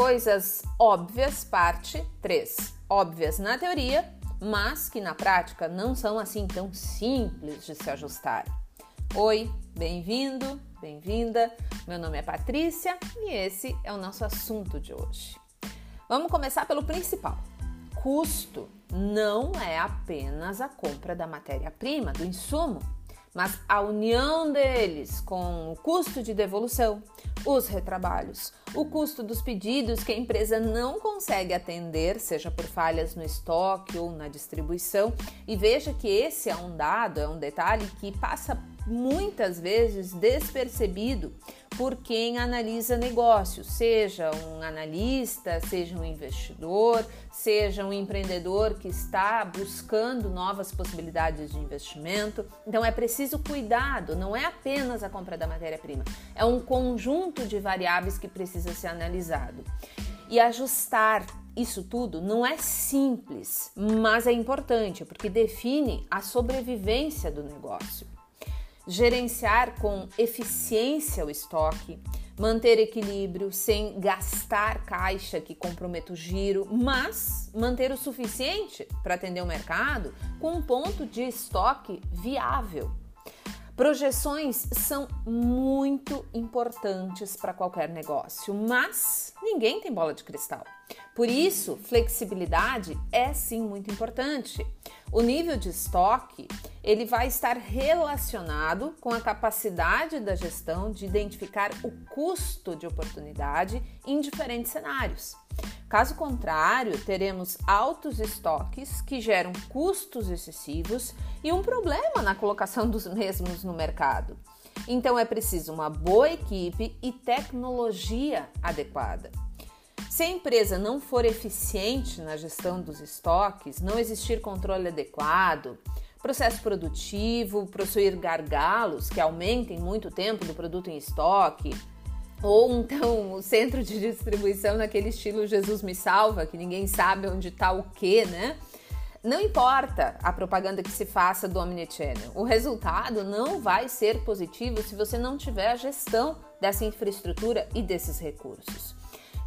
Coisas óbvias, parte 3. Óbvias na teoria, mas que na prática não são assim tão simples de se ajustar. Oi, bem-vindo, bem-vinda. Meu nome é Patrícia e esse é o nosso assunto de hoje. Vamos começar pelo principal. Custo não é apenas a compra da matéria-prima, do insumo mas a união deles com o custo de devolução, os retrabalhos, o custo dos pedidos que a empresa não consegue atender, seja por falhas no estoque ou na distribuição, e veja que esse é um dado, é um detalhe que passa muitas vezes despercebido por quem analisa negócios, seja um analista, seja um investidor, seja um empreendedor que está buscando novas possibilidades de investimento. Então é preciso cuidado, não é apenas a compra da matéria-prima, é um conjunto de variáveis que precisa ser analisado. E ajustar isso tudo não é simples, mas é importante porque define a sobrevivência do negócio gerenciar com eficiência o estoque, manter equilíbrio sem gastar caixa que comprometa o giro, mas manter o suficiente para atender o mercado com um ponto de estoque viável. Projeções são muito importantes para qualquer negócio, mas ninguém tem bola de cristal. Por isso, flexibilidade é sim muito importante. O nível de estoque ele vai estar relacionado com a capacidade da gestão de identificar o custo de oportunidade em diferentes cenários. Caso contrário, teremos altos estoques que geram custos excessivos e um problema na colocação dos mesmos no mercado. Então é preciso uma boa equipe e tecnologia adequada. Se a empresa não for eficiente na gestão dos estoques, não existir controle adequado, processo produtivo, possuir gargalos que aumentem muito o tempo do produto em estoque, ou então o centro de distribuição naquele estilo Jesus me salva, que ninguém sabe onde está o que, né? Não importa a propaganda que se faça do Omnichannel, o resultado não vai ser positivo se você não tiver a gestão dessa infraestrutura e desses recursos.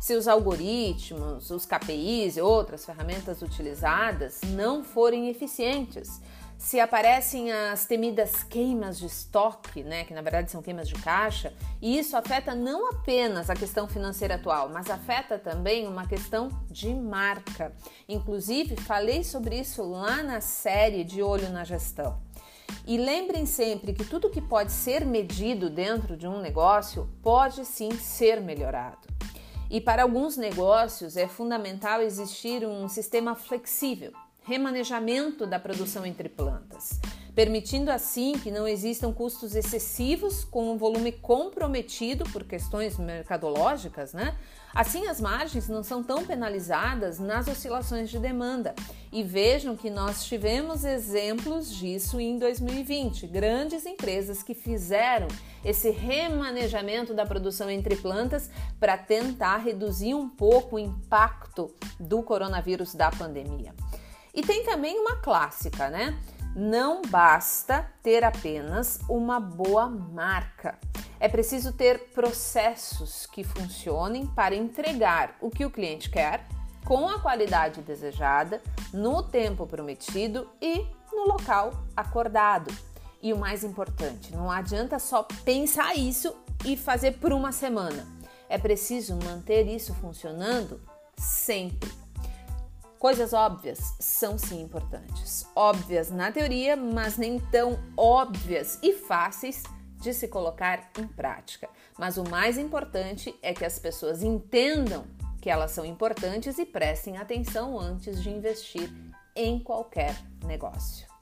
Se os algoritmos, os KPIs e outras ferramentas utilizadas não forem eficientes, se aparecem as temidas queimas de estoque, né, que na verdade são queimas de caixa, e isso afeta não apenas a questão financeira atual, mas afeta também uma questão de marca. Inclusive, falei sobre isso lá na série de Olho na Gestão. E lembrem sempre que tudo que pode ser medido dentro de um negócio pode sim ser melhorado. E para alguns negócios é fundamental existir um sistema flexível remanejamento da produção entre plantas, permitindo assim que não existam custos excessivos com um volume comprometido por questões mercadológicas, né? Assim, as margens não são tão penalizadas nas oscilações de demanda. E vejam que nós tivemos exemplos disso em 2020. Grandes empresas que fizeram esse remanejamento da produção entre plantas para tentar reduzir um pouco o impacto do coronavírus da pandemia. E tem também uma clássica, né? Não basta ter apenas uma boa marca. É preciso ter processos que funcionem para entregar o que o cliente quer, com a qualidade desejada, no tempo prometido e no local acordado. E o mais importante, não adianta só pensar isso e fazer por uma semana. É preciso manter isso funcionando sempre Coisas óbvias são sim importantes. Óbvias na teoria, mas nem tão óbvias e fáceis de se colocar em prática. Mas o mais importante é que as pessoas entendam que elas são importantes e prestem atenção antes de investir em qualquer negócio.